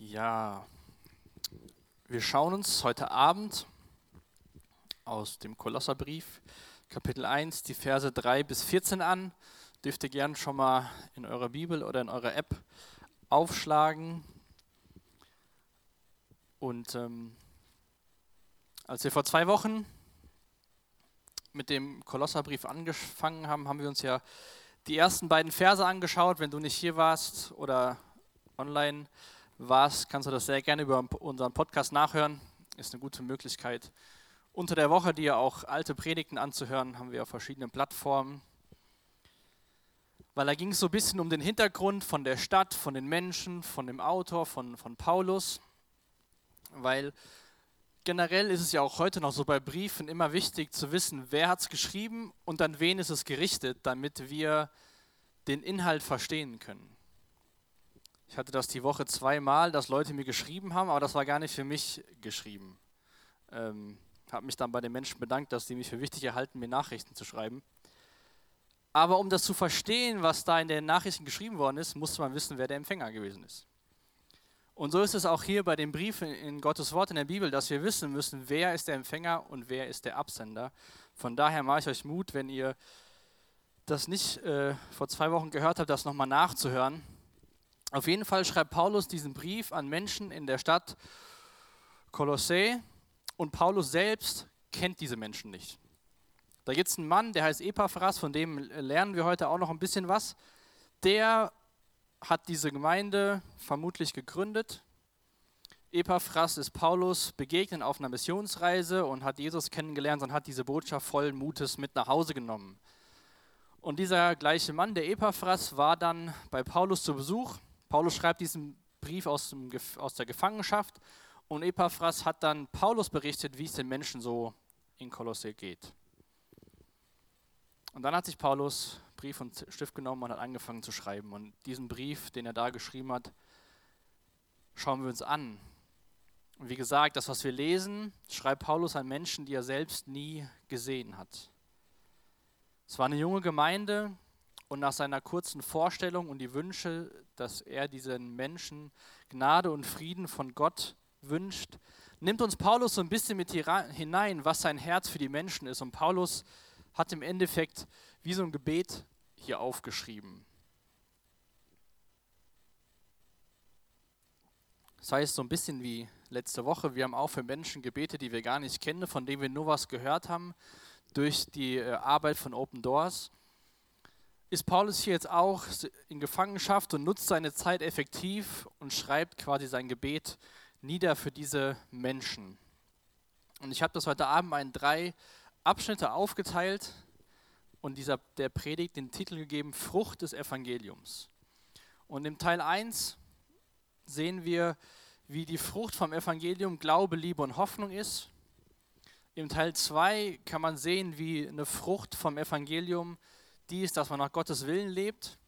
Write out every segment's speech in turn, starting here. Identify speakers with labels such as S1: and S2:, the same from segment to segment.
S1: Ja, wir schauen uns heute Abend aus dem Kolosserbrief, Kapitel 1, die Verse 3 bis 14 an. Dürft ihr gern schon mal in eurer Bibel oder in eurer App aufschlagen. Und ähm, als wir vor zwei Wochen mit dem Kolosserbrief angefangen haben, haben wir uns ja die ersten beiden Verse angeschaut. Wenn du nicht hier warst oder online warst, kannst du das sehr gerne über unseren Podcast nachhören. Ist eine gute Möglichkeit. Unter der Woche dir auch alte Predigten anzuhören, haben wir auf verschiedenen Plattformen. Weil da ging es so ein bisschen um den Hintergrund von der Stadt, von den Menschen, von dem Autor, von, von Paulus. Weil generell ist es ja auch heute noch so bei Briefen immer wichtig zu wissen, wer hat es geschrieben und an wen ist es gerichtet, damit wir den Inhalt verstehen können. Ich hatte das die Woche zweimal, dass Leute mir geschrieben haben, aber das war gar nicht für mich geschrieben. Ähm, habe mich dann bei den Menschen bedankt, dass sie mich für wichtig erhalten, mir Nachrichten zu schreiben. Aber um das zu verstehen, was da in den Nachrichten geschrieben worden ist, musste man wissen, wer der Empfänger gewesen ist. Und so ist es auch hier bei den Briefen in Gottes Wort in der Bibel, dass wir wissen müssen, wer ist der Empfänger und wer ist der Absender. Von daher mache ich euch Mut, wenn ihr das nicht äh, vor zwei Wochen gehört habt, das nochmal nachzuhören. Auf jeden Fall schreibt Paulus diesen Brief an Menschen in der Stadt Kolossä und Paulus selbst kennt diese Menschen nicht. Da gibt es einen Mann, der heißt Epaphras, von dem lernen wir heute auch noch ein bisschen was. Der hat diese Gemeinde vermutlich gegründet. Epaphras ist Paulus begegnet auf einer Missionsreise und hat Jesus kennengelernt und hat diese Botschaft voll Mutes mit nach Hause genommen. Und dieser gleiche Mann, der Epaphras, war dann bei Paulus zu Besuch. Paulus schreibt diesen Brief aus, dem, aus der Gefangenschaft und Epaphras hat dann Paulus berichtet, wie es den Menschen so in Kolosse geht. Und dann hat sich Paulus Brief und Stift genommen und hat angefangen zu schreiben. Und diesen Brief, den er da geschrieben hat, schauen wir uns an. Und wie gesagt, das, was wir lesen, schreibt Paulus an Menschen, die er selbst nie gesehen hat. Es war eine junge Gemeinde und nach seiner kurzen Vorstellung und die Wünsche, dass er diesen Menschen Gnade und Frieden von Gott wünscht, nimmt uns Paulus so ein bisschen mit hinein, was sein Herz für die Menschen ist. Und Paulus hat im Endeffekt wie so ein Gebet hier aufgeschrieben. Das heißt so ein bisschen wie letzte Woche, wir haben auch für Menschen gebetet, die wir gar nicht kennen, von denen wir nur was gehört haben durch die äh, Arbeit von Open Doors. Ist Paulus hier jetzt auch in Gefangenschaft und nutzt seine Zeit effektiv und schreibt quasi sein Gebet nieder für diese Menschen. Und ich habe das heute Abend in drei Abschnitte aufgeteilt und dieser, der Predigt den Titel gegeben, Frucht des Evangeliums. Und im Teil 1 sehen wir, wie die Frucht vom Evangelium Glaube, Liebe und Hoffnung ist. Im Teil 2 kann man sehen, wie eine Frucht vom Evangelium die ist, dass man nach Gottes Willen lebt.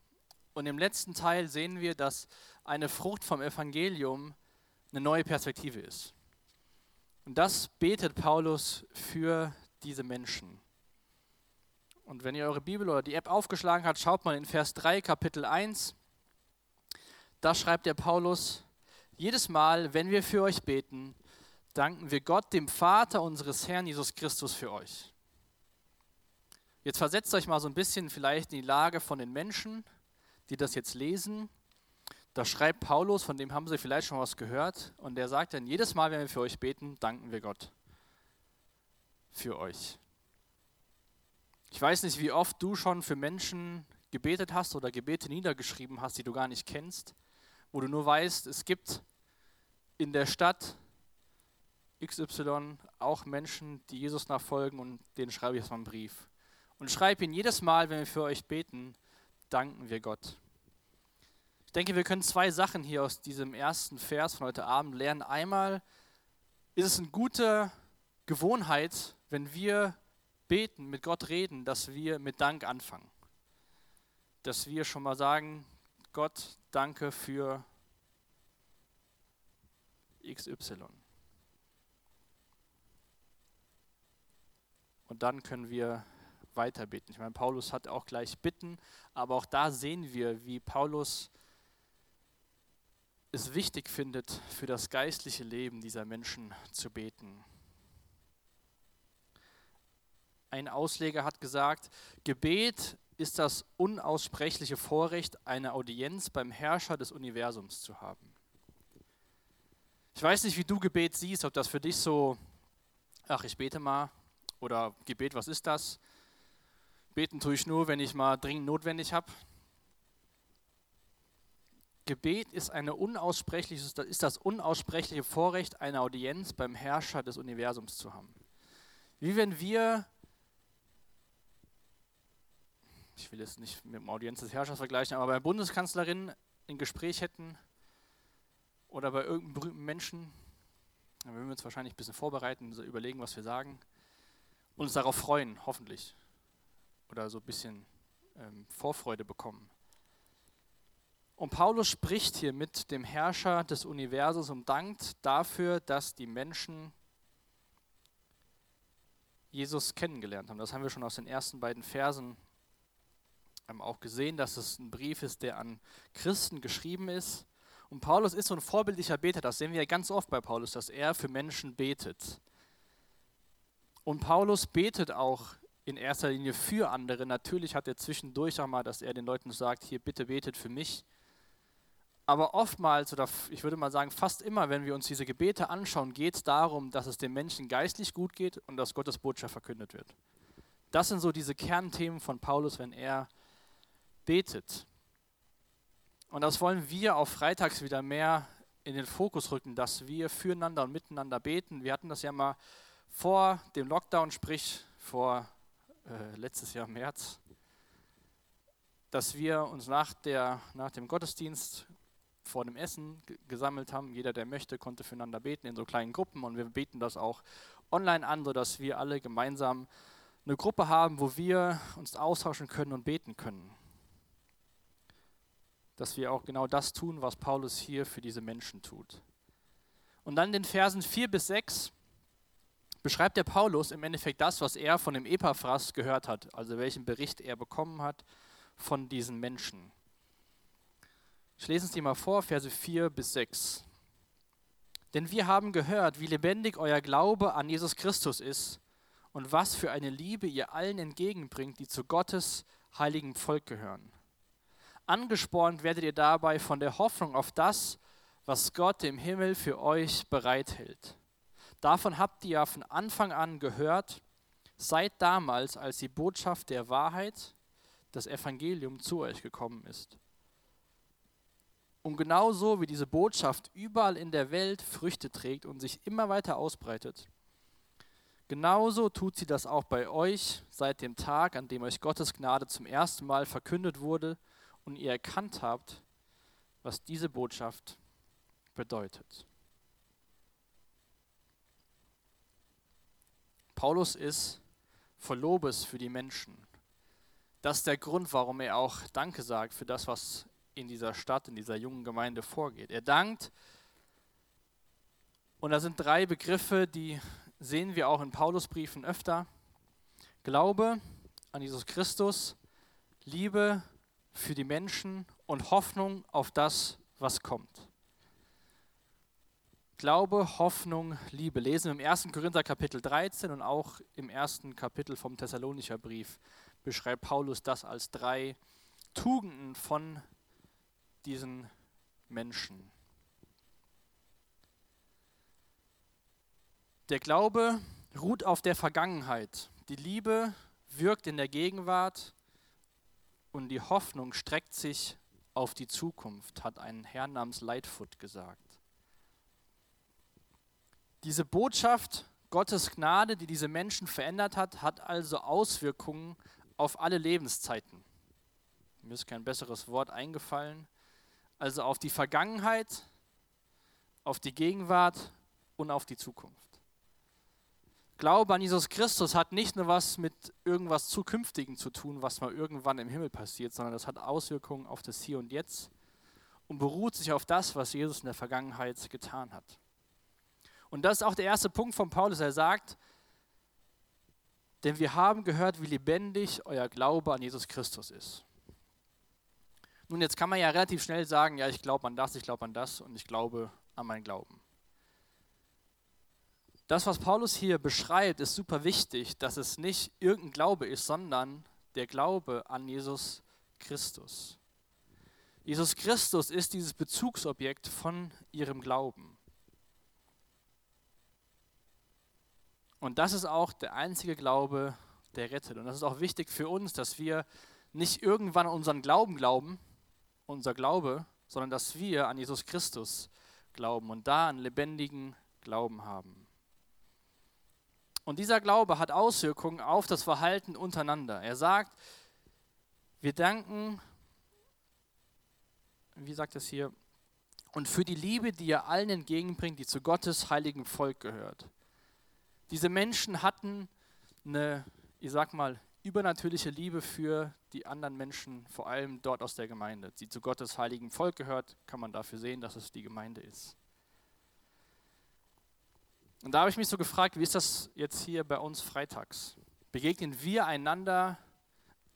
S1: Und im letzten Teil sehen wir, dass eine Frucht vom Evangelium eine neue Perspektive ist. Und das betet Paulus für diese Menschen. Und wenn ihr eure Bibel oder die App aufgeschlagen habt, schaut mal in Vers 3, Kapitel 1. Da schreibt der Paulus, jedes Mal, wenn wir für euch beten, danken wir Gott, dem Vater unseres Herrn Jesus Christus, für euch. Jetzt versetzt euch mal so ein bisschen vielleicht in die Lage von den Menschen, die das jetzt lesen. Da schreibt Paulus, von dem haben sie vielleicht schon was gehört, und der sagt dann, jedes Mal, wenn wir für euch beten, danken wir Gott für euch. Ich weiß nicht, wie oft du schon für Menschen gebetet hast oder Gebete niedergeschrieben hast, die du gar nicht kennst, wo du nur weißt, es gibt in der Stadt XY auch Menschen, die Jesus nachfolgen und denen schreibe ich jetzt mal einen Brief. Und schreibe ihn jedes Mal, wenn wir für euch beten, danken wir Gott. Ich denke, wir können zwei Sachen hier aus diesem ersten Vers von heute Abend lernen. Einmal ist es eine gute Gewohnheit, wenn wir beten, mit Gott reden, dass wir mit Dank anfangen. Dass wir schon mal sagen, Gott, danke für XY. Und dann können wir weiter beten. Ich meine, Paulus hat auch gleich Bitten, aber auch da sehen wir, wie Paulus es wichtig findet, für das geistliche Leben dieser Menschen zu beten. Ein Ausleger hat gesagt, Gebet ist das unaussprechliche Vorrecht, eine Audienz beim Herrscher des Universums zu haben. Ich weiß nicht, wie du Gebet siehst, ob das für dich so, ach, ich bete mal, oder Gebet, was ist das? Beten tue ich nur, wenn ich mal dringend notwendig habe. Gebet ist, eine unaussprechliches, ist das unaussprechliche Vorrecht, eine Audienz beim Herrscher des Universums zu haben. Wie wenn wir, ich will es nicht mit dem Audienz des Herrschers vergleichen, aber bei der Bundeskanzlerin ein Gespräch hätten oder bei irgendeinem berühmten Menschen, dann würden wir uns wahrscheinlich ein bisschen vorbereiten, überlegen, was wir sagen und uns darauf freuen, hoffentlich. Oder so ein bisschen ähm, Vorfreude bekommen. Und Paulus spricht hier mit dem Herrscher des Universums und dankt dafür, dass die Menschen Jesus kennengelernt haben. Das haben wir schon aus den ersten beiden Versen auch gesehen, dass es ein Brief ist, der an Christen geschrieben ist. Und Paulus ist so ein vorbildlicher Beter. Das sehen wir ja ganz oft bei Paulus, dass er für Menschen betet. Und Paulus betet auch in erster Linie für andere. Natürlich hat er zwischendurch auch mal, dass er den Leuten sagt, hier bitte betet für mich. Aber oftmals, oder ich würde mal sagen, fast immer, wenn wir uns diese Gebete anschauen, geht es darum, dass es den Menschen geistlich gut geht und dass Gottes Botschaft verkündet wird. Das sind so diese Kernthemen von Paulus, wenn er betet. Und das wollen wir auch freitags wieder mehr in den Fokus rücken, dass wir füreinander und miteinander beten. Wir hatten das ja mal vor dem Lockdown, sprich vor äh, letztes Jahr März, dass wir uns nach, der, nach dem Gottesdienst vor dem Essen gesammelt haben. Jeder, der möchte, konnte füreinander beten in so kleinen Gruppen und wir beten das auch online an, sodass wir alle gemeinsam eine Gruppe haben, wo wir uns austauschen können und beten können. Dass wir auch genau das tun, was Paulus hier für diese Menschen tut. Und dann den Versen 4 bis 6 beschreibt der Paulus im Endeffekt das, was er von dem Epaphras gehört hat, also welchen Bericht er bekommen hat von diesen Menschen. Ich lese es dir mal vor, Verse 4 bis 6. Denn wir haben gehört, wie lebendig euer Glaube an Jesus Christus ist und was für eine Liebe ihr allen entgegenbringt, die zu Gottes heiligen Volk gehören. Angespornt werdet ihr dabei von der Hoffnung auf das, was Gott im Himmel für euch bereithält. Davon habt ihr ja von Anfang an gehört, seit damals, als die Botschaft der Wahrheit, das Evangelium zu euch gekommen ist und genauso wie diese Botschaft überall in der Welt Früchte trägt und sich immer weiter ausbreitet, genauso tut sie das auch bei euch seit dem Tag, an dem euch Gottes Gnade zum ersten Mal verkündet wurde und ihr erkannt habt, was diese Botschaft bedeutet. Paulus ist voll Lobes für die Menschen. Das ist der Grund, warum er auch Danke sagt für das, was in dieser Stadt, in dieser jungen Gemeinde vorgeht. Er dankt. Und da sind drei Begriffe, die sehen wir auch in Paulusbriefen öfter. Glaube an Jesus Christus, Liebe für die Menschen und Hoffnung auf das, was kommt. Glaube, Hoffnung, Liebe. Lesen wir im 1. Korinther Kapitel 13 und auch im ersten Kapitel vom Thessalonicher Brief beschreibt Paulus das als drei Tugenden von diesen Menschen. Der Glaube ruht auf der Vergangenheit. Die Liebe wirkt in der Gegenwart und die Hoffnung streckt sich auf die Zukunft, hat ein Herr namens Lightfoot gesagt. Diese Botschaft Gottes Gnade, die diese Menschen verändert hat, hat also Auswirkungen auf alle Lebenszeiten. Mir ist kein besseres Wort eingefallen also auf die Vergangenheit, auf die Gegenwart und auf die Zukunft. Glaube an Jesus Christus hat nicht nur was mit irgendwas Zukünftigen zu tun, was mal irgendwann im Himmel passiert, sondern das hat Auswirkungen auf das Hier und Jetzt und beruht sich auf das, was Jesus in der Vergangenheit getan hat. Und das ist auch der erste Punkt von Paulus. Er sagt, denn wir haben gehört, wie lebendig euer Glaube an Jesus Christus ist. Nun, jetzt kann man ja relativ schnell sagen, ja, ich glaube an das, ich glaube an das und ich glaube an meinen Glauben. Das, was Paulus hier beschreibt, ist super wichtig, dass es nicht irgendein Glaube ist, sondern der Glaube an Jesus Christus. Jesus Christus ist dieses Bezugsobjekt von ihrem Glauben. Und das ist auch der einzige Glaube, der rettet. Und das ist auch wichtig für uns, dass wir nicht irgendwann an unseren Glauben glauben, unser Glaube, sondern dass wir an Jesus Christus glauben und da einen lebendigen Glauben haben. Und dieser Glaube hat Auswirkungen auf das Verhalten untereinander. Er sagt, wir danken, wie sagt es hier, und für die Liebe, die er allen entgegenbringt, die zu Gottes heiligen Volk gehört. Diese Menschen hatten eine, ich sag mal, übernatürliche Liebe für die anderen Menschen, vor allem dort aus der Gemeinde. Die zu Gottes heiligen Volk gehört, kann man dafür sehen, dass es die Gemeinde ist. Und da habe ich mich so gefragt, wie ist das jetzt hier bei uns freitags? Begegnen wir einander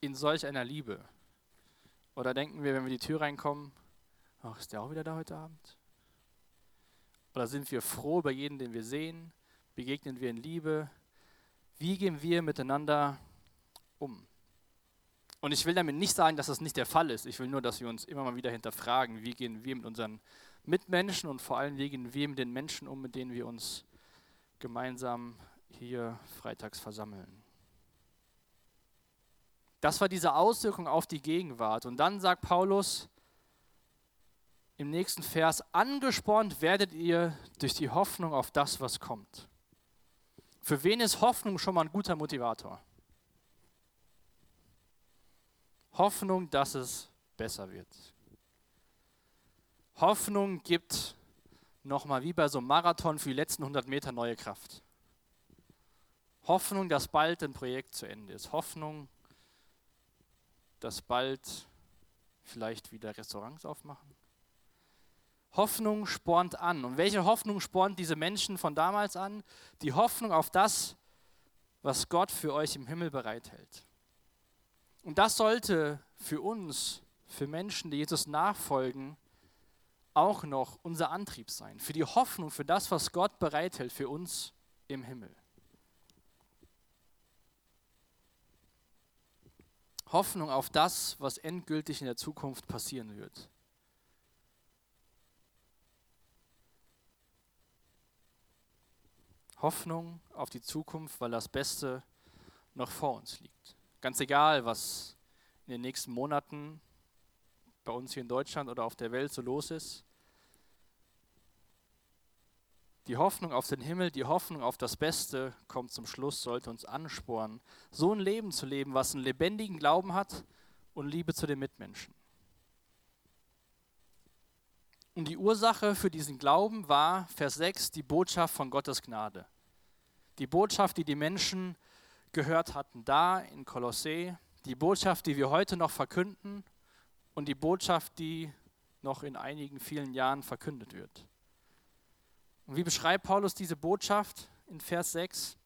S1: in solch einer Liebe? Oder denken wir, wenn wir die Tür reinkommen, ach, ist der auch wieder da heute Abend? Oder sind wir froh über jeden, den wir sehen? Begegnen wir in Liebe? Wie gehen wir miteinander um? Und ich will damit nicht sagen, dass das nicht der Fall ist. Ich will nur, dass wir uns immer mal wieder hinterfragen, wie gehen wir mit unseren Mitmenschen und vor allem, wie gehen wir mit den Menschen um, mit denen wir uns gemeinsam hier freitags versammeln. Das war diese Auswirkung auf die Gegenwart. Und dann sagt Paulus im nächsten Vers, angespornt werdet ihr durch die Hoffnung auf das, was kommt. Für wen ist Hoffnung schon mal ein guter Motivator? Hoffnung, dass es besser wird. Hoffnung gibt nochmal wie bei so einem Marathon für die letzten 100 Meter neue Kraft. Hoffnung, dass bald ein Projekt zu Ende ist. Hoffnung, dass bald vielleicht wieder Restaurants aufmachen. Hoffnung spornt an. Und welche Hoffnung spornt diese Menschen von damals an? Die Hoffnung auf das, was Gott für euch im Himmel bereithält. Und das sollte für uns, für Menschen, die Jesus nachfolgen, auch noch unser Antrieb sein. Für die Hoffnung, für das, was Gott bereithält für uns im Himmel. Hoffnung auf das, was endgültig in der Zukunft passieren wird. Hoffnung auf die Zukunft, weil das Beste noch vor uns liegt. Ganz egal, was in den nächsten Monaten bei uns hier in Deutschland oder auf der Welt so los ist. Die Hoffnung auf den Himmel, die Hoffnung auf das Beste kommt zum Schluss, sollte uns anspornen, so ein Leben zu leben, was einen lebendigen Glauben hat und Liebe zu den Mitmenschen. Und die Ursache für diesen Glauben war, Vers 6, die Botschaft von Gottes Gnade. Die Botschaft, die die Menschen gehört hatten, da in Kolossee, die Botschaft, die wir heute noch verkünden und die Botschaft, die noch in einigen vielen Jahren verkündet wird. Und wie beschreibt Paulus diese Botschaft in Vers 6?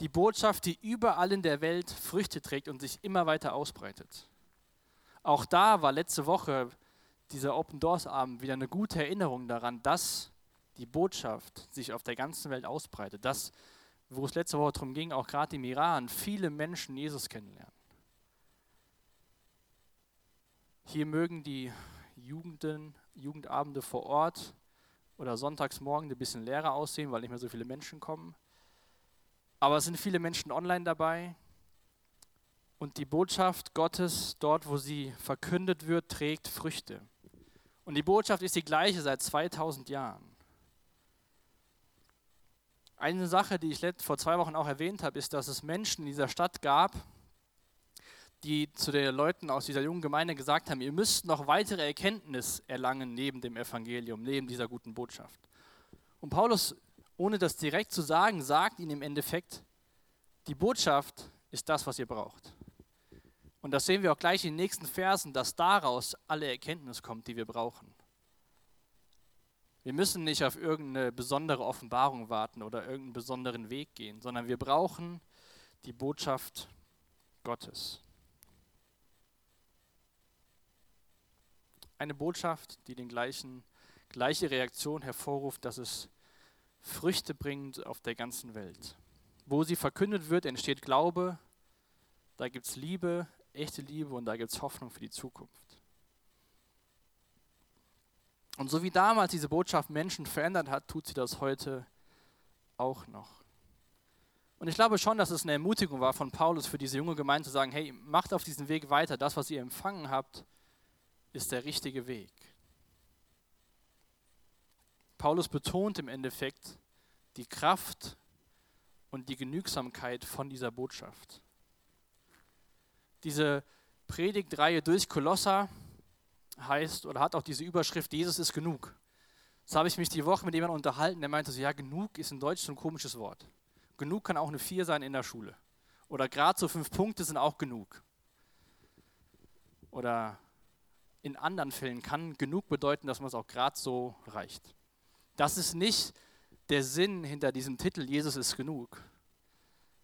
S1: Die Botschaft, die überall in der Welt Früchte trägt und sich immer weiter ausbreitet. Auch da war letzte Woche dieser Open Doors Abend wieder eine gute Erinnerung daran, dass die Botschaft sich auf der ganzen Welt ausbreitet. Dass, wo es letzte Woche darum ging, auch gerade im Iran, viele Menschen Jesus kennenlernen. Hier mögen die Jugenden, Jugendabende vor Ort oder sonntags morgen ein bisschen leerer aussehen, weil nicht mehr so viele Menschen kommen. Aber es sind viele Menschen online dabei. Und die Botschaft Gottes, dort wo sie verkündet wird, trägt Früchte. Und die Botschaft ist die gleiche seit 2000 Jahren. Eine Sache, die ich vor zwei Wochen auch erwähnt habe, ist, dass es Menschen in dieser Stadt gab, die zu den Leuten aus dieser jungen Gemeinde gesagt haben, ihr müsst noch weitere Erkenntnis erlangen neben dem Evangelium, neben dieser guten Botschaft. Und Paulus, ohne das direkt zu sagen, sagt ihnen im Endeffekt, die Botschaft ist das, was ihr braucht. Und das sehen wir auch gleich in den nächsten Versen, dass daraus alle Erkenntnis kommt, die wir brauchen. Wir müssen nicht auf irgendeine besondere Offenbarung warten oder irgendeinen besonderen Weg gehen, sondern wir brauchen die Botschaft Gottes. eine Botschaft, die den gleichen, gleiche Reaktion hervorruft, dass es Früchte bringt auf der ganzen Welt. Wo sie verkündet wird, entsteht Glaube, da gibt es Liebe, echte Liebe und da gibt es Hoffnung für die Zukunft. Und so wie damals diese Botschaft Menschen verändert hat, tut sie das heute auch noch. Und ich glaube schon, dass es eine Ermutigung war von Paulus für diese junge Gemeinde zu sagen, hey, macht auf diesem Weg weiter. Das, was ihr empfangen habt, ist der richtige Weg. Paulus betont im Endeffekt die Kraft und die Genügsamkeit von dieser Botschaft. Diese Predigtreihe durch Kolosser heißt oder hat auch diese Überschrift, Jesus ist genug. Das habe ich mich die Woche mit jemandem unterhalten, der meinte so, ja, genug ist in Deutsch so ein komisches Wort. Genug kann auch eine Vier sein in der Schule. Oder gerade so fünf Punkte sind auch genug. Oder in anderen Fällen kann genug bedeuten, dass man es auch gerade so reicht. Das ist nicht der Sinn hinter diesem Titel, Jesus ist genug.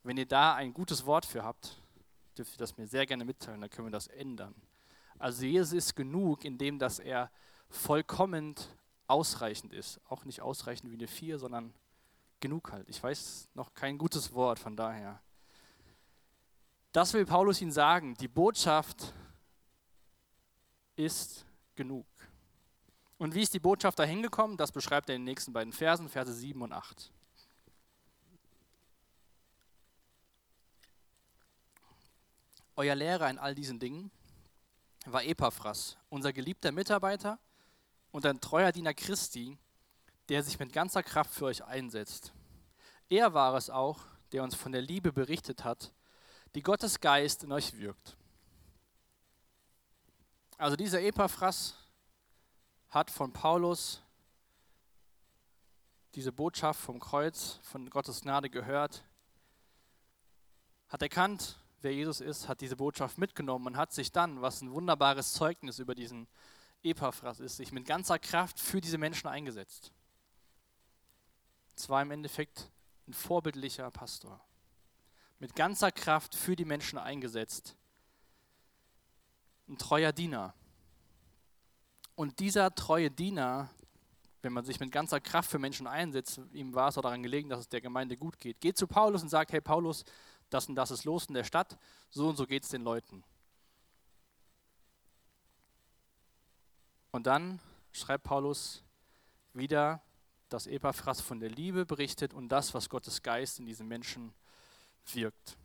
S1: Wenn ihr da ein gutes Wort für habt, dürft ihr das mir sehr gerne mitteilen, dann können wir das ändern. Also Jesus ist genug, indem dass er vollkommen ausreichend ist. Auch nicht ausreichend wie eine Vier, sondern genug halt. Ich weiß noch kein gutes Wort, von daher. Das will Paulus ihnen sagen. Die Botschaft ist genug. Und wie ist die Botschaft da hingekommen? Das beschreibt er in den nächsten beiden Versen, Verse 7 und 8. Euer Lehrer in all diesen Dingen war Epaphras, unser geliebter Mitarbeiter und ein treuer Diener Christi, der sich mit ganzer Kraft für euch einsetzt. Er war es auch, der uns von der Liebe berichtet hat, die Gottes Geist in euch wirkt. Also dieser Epaphras hat von Paulus diese Botschaft vom Kreuz, von Gottes Gnade gehört, hat erkannt, wer Jesus ist, hat diese Botschaft mitgenommen und hat sich dann, was ein wunderbares Zeugnis über diesen Epaphras ist, sich mit ganzer Kraft für diese Menschen eingesetzt. Es war im Endeffekt ein vorbildlicher Pastor. Mit ganzer Kraft für die Menschen eingesetzt. Ein treuer Diener. Und dieser treue Diener, wenn man sich mit ganzer Kraft für Menschen einsetzt, ihm war es auch daran gelegen, dass es der Gemeinde gut geht, geht zu Paulus und sagt, hey Paulus, das und das ist los in der Stadt, so und so geht es den Leuten. Und dann schreibt Paulus wieder, dass Epaphras von der Liebe berichtet und das, was Gottes Geist in diesen Menschen wirkt.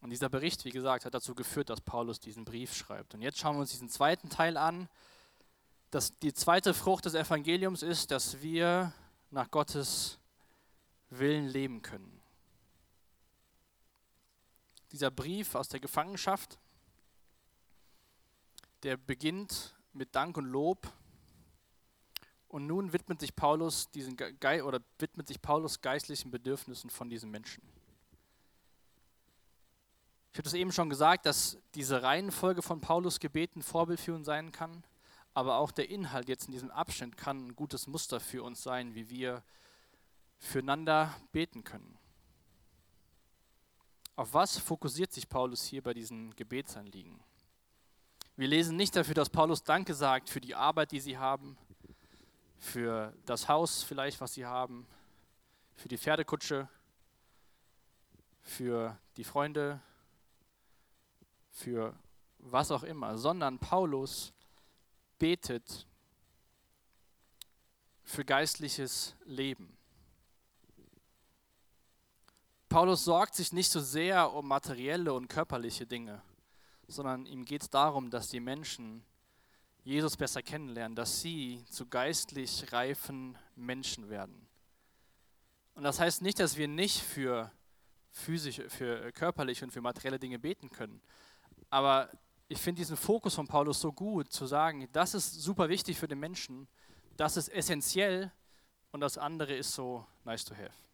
S1: Und dieser Bericht, wie gesagt, hat dazu geführt, dass Paulus diesen Brief schreibt. Und jetzt schauen wir uns diesen zweiten Teil an. Dass die zweite Frucht des Evangeliums ist, dass wir nach Gottes Willen leben können. Dieser Brief aus der Gefangenschaft, der beginnt mit Dank und Lob. Und nun widmet sich Paulus diesen Ge oder widmet sich Paulus geistlichen Bedürfnissen von diesen Menschen. Ich habe das eben schon gesagt, dass diese Reihenfolge von Paulus Gebeten Vorbild für uns sein kann, aber auch der Inhalt jetzt in diesem Abschnitt kann ein gutes Muster für uns sein, wie wir füreinander beten können. Auf was fokussiert sich Paulus hier bei diesen Gebetsanliegen? Wir lesen nicht dafür, dass Paulus Danke sagt für die Arbeit, die sie haben, für das Haus vielleicht, was sie haben, für die Pferdekutsche, für die Freunde, für was auch immer, sondern Paulus betet für geistliches Leben. Paulus sorgt sich nicht so sehr um materielle und körperliche Dinge, sondern ihm geht es darum, dass die Menschen Jesus besser kennenlernen, dass sie zu geistlich reifen Menschen werden. Und das heißt nicht, dass wir nicht für physische, für körperliche und für materielle Dinge beten können. Aber ich finde diesen Fokus von Paulus so gut, zu sagen, das ist super wichtig für den Menschen, das ist essentiell und das andere ist so nice to have.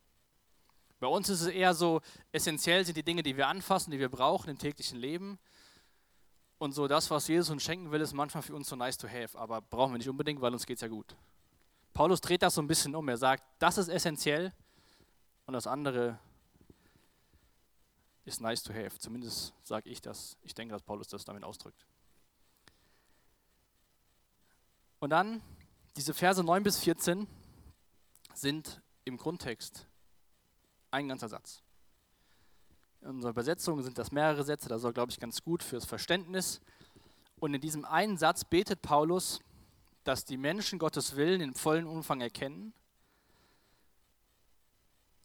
S1: Bei uns ist es eher so, essentiell sind die Dinge, die wir anfassen, die wir brauchen im täglichen Leben. Und so das, was Jesus uns schenken will, ist manchmal für uns so nice to have, aber brauchen wir nicht unbedingt, weil uns geht es ja gut. Paulus dreht das so ein bisschen um. Er sagt, das ist essentiell und das andere ist nice to have. Zumindest sage ich das. Ich denke, dass Paulus das damit ausdrückt. Und dann, diese Verse 9 bis 14 sind im Grundtext ein ganzer Satz. In unserer Übersetzung sind das mehrere Sätze, das ist, glaube ich, ganz gut fürs Verständnis. Und in diesem einen Satz betet Paulus, dass die Menschen Gottes Willen im vollen Umfang erkennen,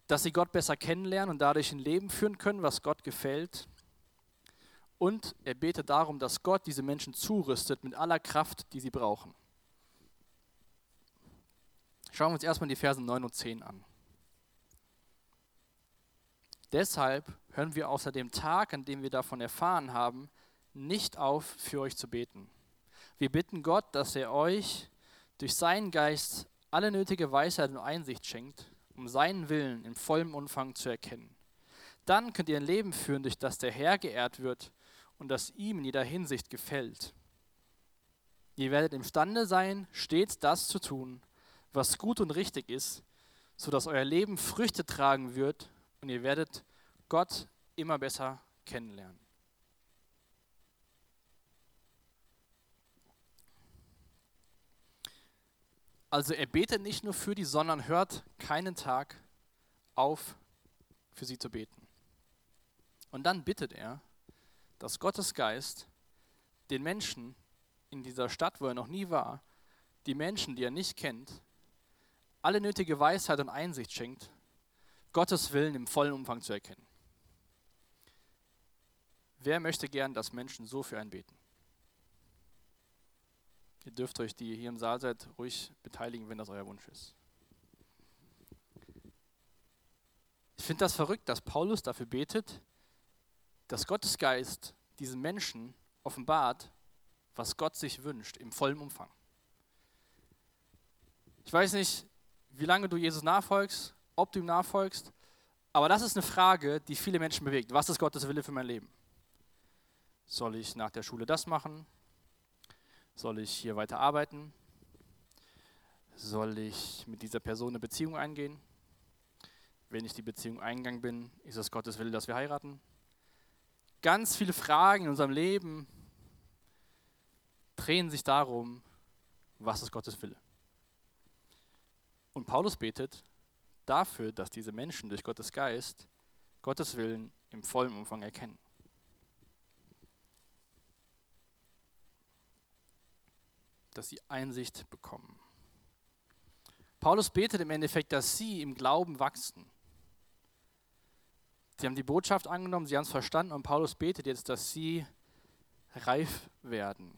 S1: dass sie Gott besser kennenlernen und dadurch ein Leben führen können, was Gott gefällt. Und er betet darum, dass Gott diese Menschen zurüstet mit aller Kraft, die sie brauchen. Schauen wir uns erstmal die Versen 9 und 10 an. Deshalb hören wir außer dem Tag, an dem wir davon erfahren haben, nicht auf, für euch zu beten. Wir bitten Gott, dass er euch durch seinen Geist alle nötige Weisheit und Einsicht schenkt, um seinen Willen im vollen Umfang zu erkennen. Dann könnt ihr ein Leben führen, durch das der Herr geehrt wird und das ihm in jeder Hinsicht gefällt. Ihr werdet imstande sein, stets das zu tun, was gut und richtig ist, sodass euer Leben Früchte tragen wird und ihr werdet Gott immer besser kennenlernen. Also er betet nicht nur für die, sondern hört keinen Tag auf, für sie zu beten. Und dann bittet er, dass Gottes Geist den Menschen in dieser Stadt, wo er noch nie war, die Menschen, die er nicht kennt, alle nötige Weisheit und Einsicht schenkt, Gottes Willen im vollen Umfang zu erkennen. Wer möchte gern, dass Menschen so für einen beten? Ihr dürft euch, die hier im Saal seid, ruhig beteiligen, wenn das euer Wunsch ist. Ich finde das verrückt, dass Paulus dafür betet, dass Gottes Geist diesen Menschen offenbart, was Gott sich wünscht, im vollen Umfang. Ich weiß nicht, wie lange du Jesus nachfolgst, ob du ihm nachfolgst, aber das ist eine Frage, die viele Menschen bewegt. Was ist Gottes Wille für mein Leben? Soll ich nach der Schule das machen? Soll ich hier weiter arbeiten? Soll ich mit dieser Person eine Beziehung eingehen? Wenn ich die Beziehung eingegangen bin, ist es Gottes Wille, dass wir heiraten? Ganz viele Fragen in unserem Leben drehen sich darum, was ist Gottes Wille. Und Paulus betet dafür, dass diese Menschen durch Gottes Geist Gottes Willen im vollen Umfang erkennen. Dass sie Einsicht bekommen. Paulus betet im Endeffekt, dass sie im Glauben wachsen. Sie haben die Botschaft angenommen, sie haben es verstanden und Paulus betet jetzt, dass sie reif werden,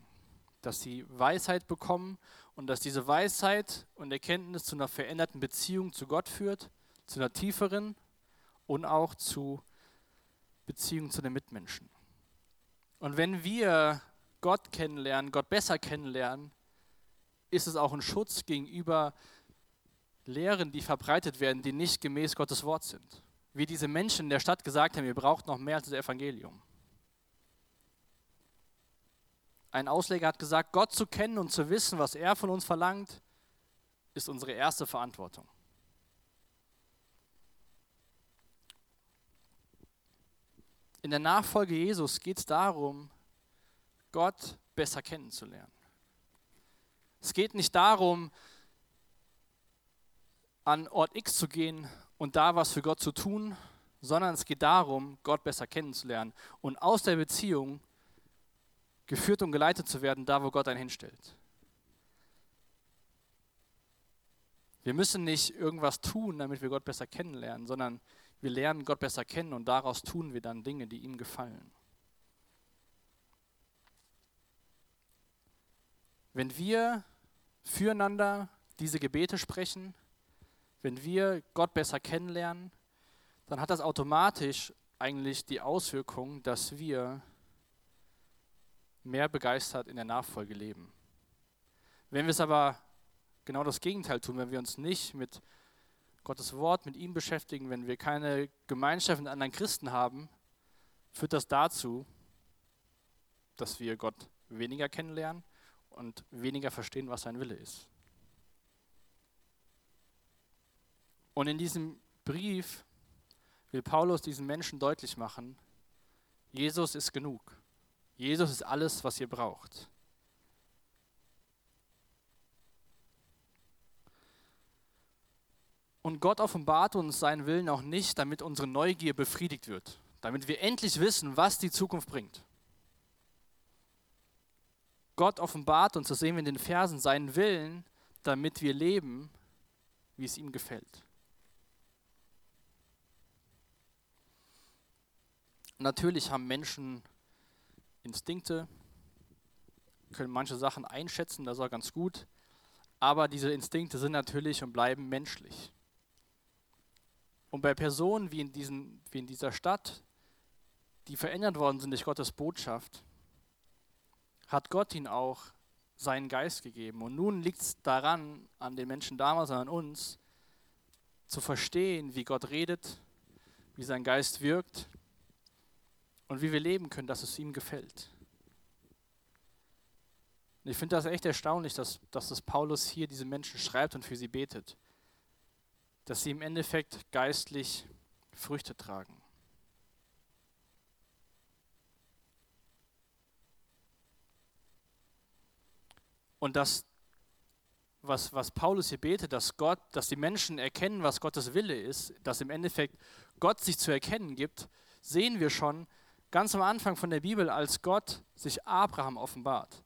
S1: dass sie Weisheit bekommen und dass diese Weisheit und Erkenntnis zu einer veränderten Beziehung zu Gott führt, zu einer tieferen und auch zu Beziehung zu den Mitmenschen. Und wenn wir Gott kennenlernen, Gott besser kennenlernen, ist es auch ein Schutz gegenüber Lehren, die verbreitet werden, die nicht gemäß Gottes Wort sind wie diese Menschen in der Stadt gesagt haben, ihr braucht noch mehr als das Evangelium. Ein Ausleger hat gesagt, Gott zu kennen und zu wissen, was er von uns verlangt, ist unsere erste Verantwortung. In der Nachfolge Jesus geht es darum, Gott besser kennenzulernen. Es geht nicht darum, an Ort X zu gehen und da was für Gott zu tun, sondern es geht darum, Gott besser kennenzulernen und aus der Beziehung geführt und geleitet zu werden, da wo Gott einen hinstellt. Wir müssen nicht irgendwas tun, damit wir Gott besser kennenlernen, sondern wir lernen Gott besser kennen und daraus tun wir dann Dinge, die ihm gefallen. Wenn wir füreinander diese Gebete sprechen, wenn wir Gott besser kennenlernen, dann hat das automatisch eigentlich die Auswirkung, dass wir mehr begeistert in der Nachfolge leben. Wenn wir es aber genau das Gegenteil tun, wenn wir uns nicht mit Gottes Wort, mit ihm beschäftigen, wenn wir keine Gemeinschaft mit anderen Christen haben, führt das dazu, dass wir Gott weniger kennenlernen und weniger verstehen, was sein Wille ist. Und in diesem Brief will Paulus diesen Menschen deutlich machen, Jesus ist genug. Jesus ist alles, was ihr braucht. Und Gott offenbart uns seinen Willen auch nicht, damit unsere Neugier befriedigt wird, damit wir endlich wissen, was die Zukunft bringt. Gott offenbart uns, das sehen wir in den Versen, seinen Willen, damit wir leben, wie es ihm gefällt. Natürlich haben Menschen Instinkte, können manche Sachen einschätzen, das ist auch ganz gut, aber diese Instinkte sind natürlich und bleiben menschlich. Und bei Personen wie in, diesen, wie in dieser Stadt, die verändert worden sind durch Gottes Botschaft, hat Gott ihnen auch seinen Geist gegeben. Und nun liegt es daran, an den Menschen damals, an uns, zu verstehen, wie Gott redet, wie sein Geist wirkt und wie wir leben können, dass es ihm gefällt. Und ich finde das echt erstaunlich, dass, dass das Paulus hier diese Menschen schreibt und für sie betet. Dass sie im Endeffekt geistlich Früchte tragen. Und das, was, was Paulus hier betet, dass Gott, dass die Menschen erkennen, was Gottes Wille ist, dass im Endeffekt Gott sich zu erkennen gibt, sehen wir schon ganz am Anfang von der Bibel, als Gott sich Abraham offenbart.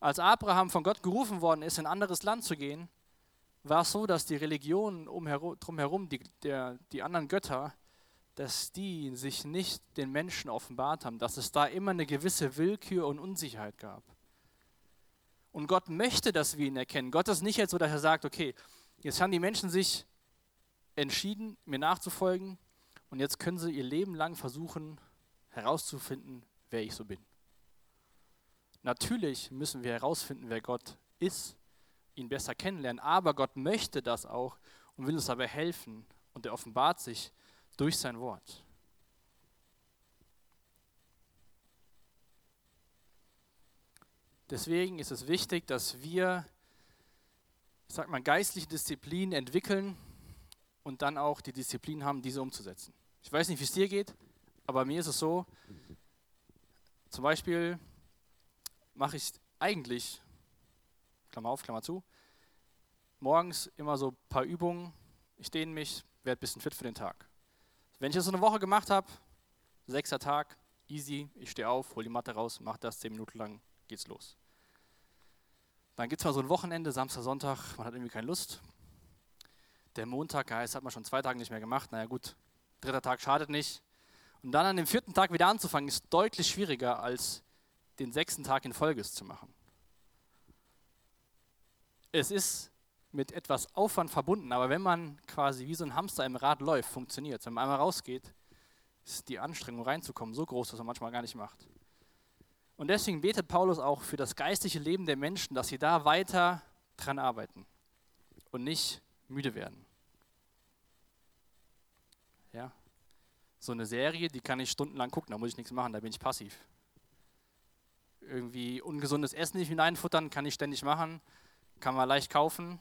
S1: Als Abraham von Gott gerufen worden ist, in ein anderes Land zu gehen, war es so, dass die Religionen drumherum, die, der, die anderen Götter, dass die sich nicht den Menschen offenbart haben, dass es da immer eine gewisse Willkür und Unsicherheit gab. Und Gott möchte, dass wir ihn erkennen. Gott ist nicht jetzt so, dass er sagt, okay, jetzt haben die Menschen sich entschieden, mir nachzufolgen und jetzt können sie ihr Leben lang versuchen herauszufinden, wer ich so bin. Natürlich müssen wir herausfinden, wer Gott ist, ihn besser kennenlernen, aber Gott möchte das auch und will uns dabei helfen und er offenbart sich durch sein Wort. Deswegen ist es wichtig, dass wir, ich sag mal, geistliche Disziplin entwickeln und dann auch die Disziplin haben, diese umzusetzen. Ich weiß nicht, wie es dir geht, aber mir ist es so, zum Beispiel mache ich eigentlich, Klammer auf, Klammer zu, morgens immer so ein paar Übungen, ich dehne mich, werde ein bisschen fit für den Tag. Wenn ich das so eine Woche gemacht habe, sechster Tag, easy, ich stehe auf, hole die Matte raus, mache das zehn Minuten lang, geht's los. Dann gibt es mal so ein Wochenende, Samstag, Sonntag, man hat irgendwie keine Lust. Der Montag, ja, hat man schon zwei Tage nicht mehr gemacht. Naja, gut, dritter Tag schadet nicht. Und dann an dem vierten Tag wieder anzufangen, ist deutlich schwieriger, als den sechsten Tag in Folge zu machen. Es ist mit etwas Aufwand verbunden, aber wenn man quasi wie so ein Hamster im Rad läuft, funktioniert es. Wenn man einmal rausgeht, ist die Anstrengung reinzukommen so groß, dass man manchmal gar nicht macht. Und deswegen betet Paulus auch für das geistliche Leben der Menschen, dass sie da weiter dran arbeiten und nicht müde werden. Ja, so eine Serie, die kann ich stundenlang gucken, da muss ich nichts machen, da bin ich passiv. Irgendwie ungesundes Essen nicht hineinfuttern, kann ich ständig machen, kann man leicht kaufen.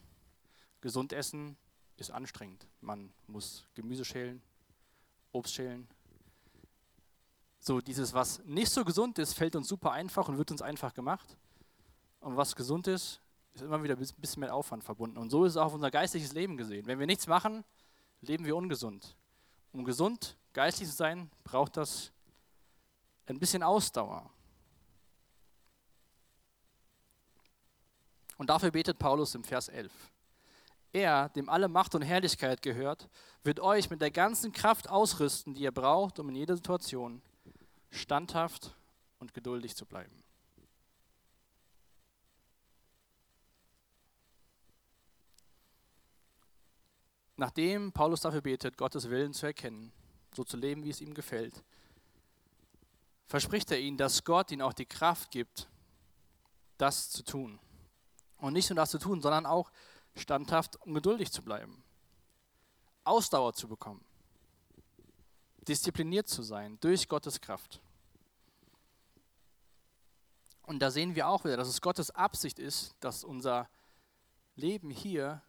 S1: Gesund essen ist anstrengend. Man muss Gemüse schälen, Obst schälen, so dieses, was nicht so gesund ist, fällt uns super einfach und wird uns einfach gemacht. Und was gesund ist, ist immer wieder ein bisschen mehr Aufwand verbunden. Und so ist es auch unser geistliches Leben gesehen. Wenn wir nichts machen, leben wir ungesund. Um gesund, geistlich zu sein, braucht das ein bisschen Ausdauer. Und dafür betet Paulus im Vers 11. Er, dem alle Macht und Herrlichkeit gehört, wird euch mit der ganzen Kraft ausrüsten, die ihr braucht, um in jeder Situation standhaft und geduldig zu bleiben. Nachdem Paulus dafür betet, Gottes Willen zu erkennen, so zu leben, wie es ihm gefällt, verspricht er ihnen, dass Gott ihnen auch die Kraft gibt, das zu tun. Und nicht nur das zu tun, sondern auch standhaft und geduldig zu bleiben. Ausdauer zu bekommen. Diszipliniert zu sein durch Gottes Kraft. Und da sehen wir auch wieder, dass es Gottes Absicht ist, dass unser Leben hier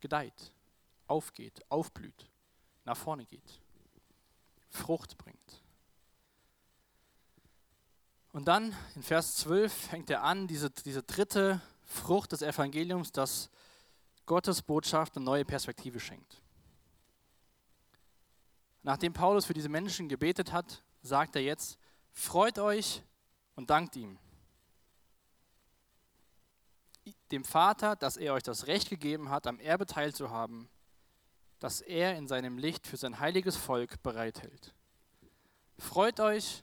S1: gedeiht, aufgeht, aufblüht, nach vorne geht, Frucht bringt. Und dann in Vers 12 fängt er an, diese, diese dritte Frucht des Evangeliums, dass Gottes Botschaft eine neue Perspektive schenkt. Nachdem Paulus für diese Menschen gebetet hat, sagt er jetzt, freut euch und dankt ihm. Dem Vater, dass er euch das Recht gegeben hat, am Erbe teilzuhaben, das er in seinem Licht für sein heiliges Volk bereithält. Freut euch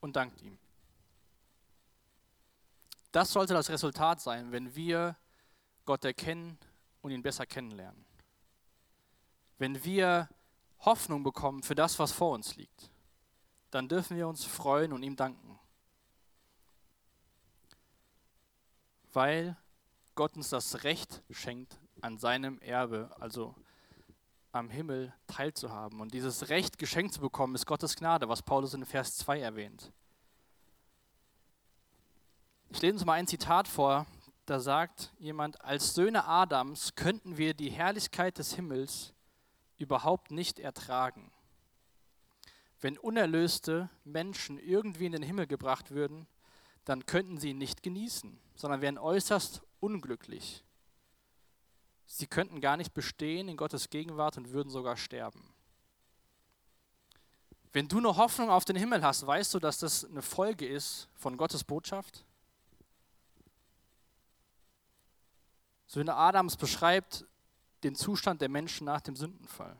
S1: und dankt ihm. Das sollte das Resultat sein, wenn wir Gott erkennen und ihn besser kennenlernen. Wenn wir Hoffnung bekommen für das, was vor uns liegt, dann dürfen wir uns freuen und ihm danken. Weil Gott uns das Recht schenkt, an seinem Erbe, also am Himmel teilzuhaben. Und dieses Recht geschenkt zu bekommen, ist Gottes Gnade, was Paulus in Vers 2 erwähnt. Ich lese uns mal ein Zitat vor, da sagt jemand, als Söhne Adams könnten wir die Herrlichkeit des Himmels überhaupt nicht ertragen. Wenn unerlöste Menschen irgendwie in den Himmel gebracht würden, dann könnten sie ihn nicht genießen, sondern wären äußerst unglücklich. Sie könnten gar nicht bestehen in Gottes Gegenwart und würden sogar sterben. Wenn du eine Hoffnung auf den Himmel hast, weißt du, dass das eine Folge ist von Gottes Botschaft? Söhne Adams beschreibt den Zustand der Menschen nach dem Sündenfall.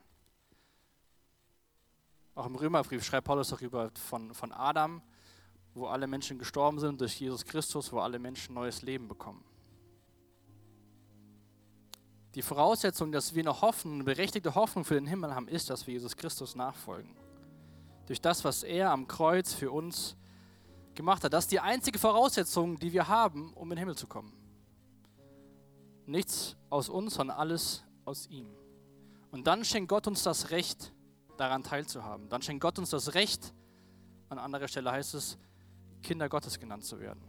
S1: Auch im Römerbrief schreibt Paulus darüber von, von Adam, wo alle Menschen gestorben sind, durch Jesus Christus, wo alle Menschen neues Leben bekommen. Die Voraussetzung, dass wir eine Hoffnung, eine berechtigte Hoffnung für den Himmel haben, ist, dass wir Jesus Christus nachfolgen. Durch das, was er am Kreuz für uns gemacht hat. Das ist die einzige Voraussetzung, die wir haben, um in den Himmel zu kommen. Nichts aus uns, sondern alles aus ihm. Und dann schenkt Gott uns das Recht, daran teilzuhaben. Dann schenkt Gott uns das Recht, an anderer Stelle heißt es, Kinder Gottes genannt zu werden.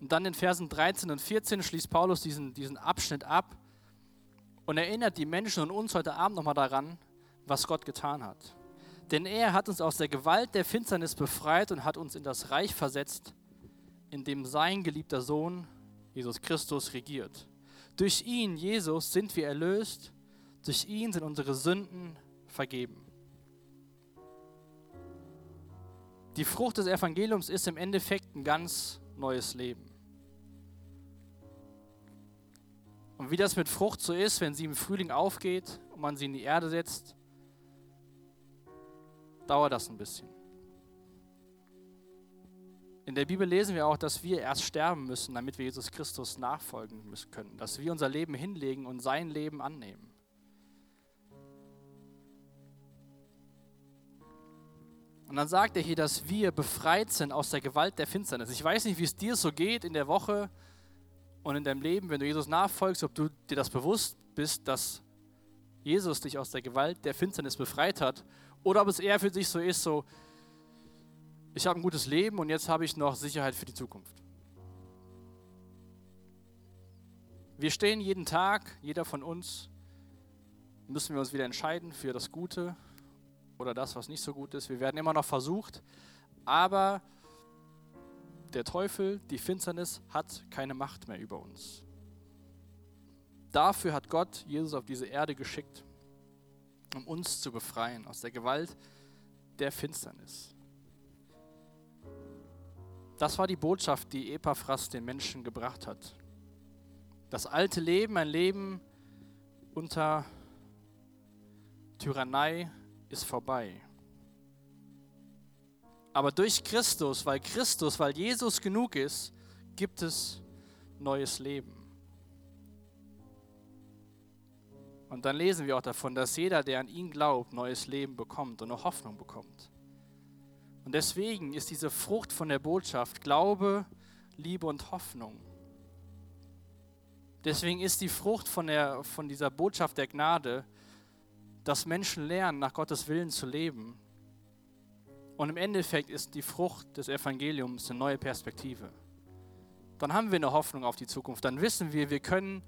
S1: Und dann in Versen 13 und 14 schließt Paulus diesen, diesen Abschnitt ab und erinnert die Menschen und uns heute Abend nochmal daran, was Gott getan hat. Denn er hat uns aus der Gewalt der Finsternis befreit und hat uns in das Reich versetzt, in dem sein geliebter Sohn Jesus Christus regiert. Durch ihn, Jesus, sind wir erlöst, durch ihn sind unsere Sünden vergeben. Die Frucht des Evangeliums ist im Endeffekt ein ganz neues Leben. Und wie das mit Frucht so ist, wenn sie im Frühling aufgeht und man sie in die Erde setzt, dauert das ein bisschen. In der Bibel lesen wir auch, dass wir erst sterben müssen, damit wir Jesus Christus nachfolgen müssen können, dass wir unser Leben hinlegen und sein Leben annehmen. Und dann sagt er hier, dass wir befreit sind aus der Gewalt der Finsternis. Ich weiß nicht, wie es dir so geht in der Woche und in deinem Leben, wenn du Jesus nachfolgst, ob du dir das bewusst bist, dass Jesus dich aus der Gewalt der Finsternis befreit hat, oder ob es eher für dich so ist, so, ich habe ein gutes Leben und jetzt habe ich noch Sicherheit für die Zukunft. Wir stehen jeden Tag, jeder von uns, müssen wir uns wieder entscheiden für das Gute oder das, was nicht so gut ist. Wir werden immer noch versucht, aber der Teufel, die Finsternis, hat keine Macht mehr über uns. Dafür hat Gott Jesus auf diese Erde geschickt, um uns zu befreien aus der Gewalt der Finsternis. Das war die Botschaft, die Epaphras den Menschen gebracht hat. Das alte Leben, ein Leben unter Tyrannei, ist vorbei. Aber durch Christus, weil Christus, weil Jesus genug ist, gibt es neues Leben. Und dann lesen wir auch davon, dass jeder, der an ihn glaubt, neues Leben bekommt und eine Hoffnung bekommt. Und deswegen ist diese Frucht von der Botschaft Glaube, Liebe und Hoffnung. Deswegen ist die Frucht von, der, von dieser Botschaft der Gnade, dass Menschen lernen, nach Gottes Willen zu leben. Und im Endeffekt ist die Frucht des Evangeliums eine neue Perspektive. Dann haben wir eine Hoffnung auf die Zukunft. Dann wissen wir, wir können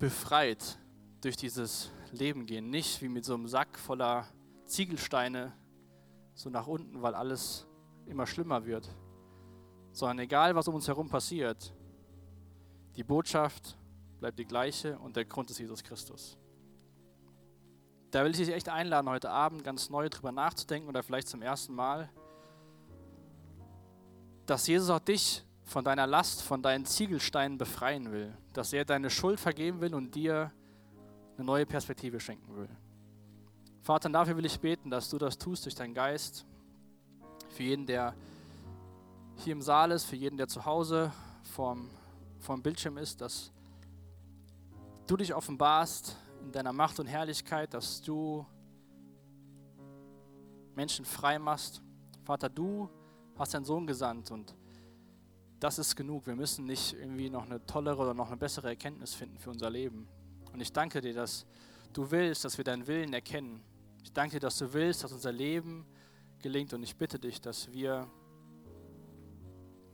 S1: befreit durch dieses Leben gehen. Nicht wie mit so einem Sack voller Ziegelsteine so nach unten, weil alles immer schlimmer wird. Sondern egal, was um uns herum passiert, Die Botschaft bleibt die gleiche und der Grund ist Jesus Christus. Da will ich dich echt einladen, heute Abend ganz neu drüber nachzudenken oder vielleicht zum ersten Mal, dass Jesus auch dich von deiner Last, von deinen Ziegelsteinen befreien will, dass er deine Schuld vergeben will und dir eine neue Perspektive schenken will. Vater, dafür will ich beten, dass du das tust durch deinen Geist, für jeden, der hier im Saal ist, für jeden, der zu Hause vorm, vorm Bildschirm ist, dass du dich offenbarst in deiner Macht und Herrlichkeit, dass du Menschen frei machst. Vater, du hast deinen Sohn gesandt und das ist genug. Wir müssen nicht irgendwie noch eine tollere oder noch eine bessere Erkenntnis finden für unser Leben. Und ich danke dir, dass du willst, dass wir deinen Willen erkennen. Ich danke dir, dass du willst, dass unser Leben gelingt. Und ich bitte dich, dass wir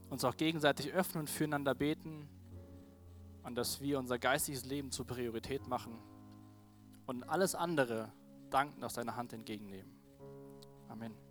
S1: uns auch gegenseitig öffnen und füreinander beten und dass wir unser geistiges Leben zur Priorität machen und alles andere dankend aus deiner Hand entgegennehmen. Amen.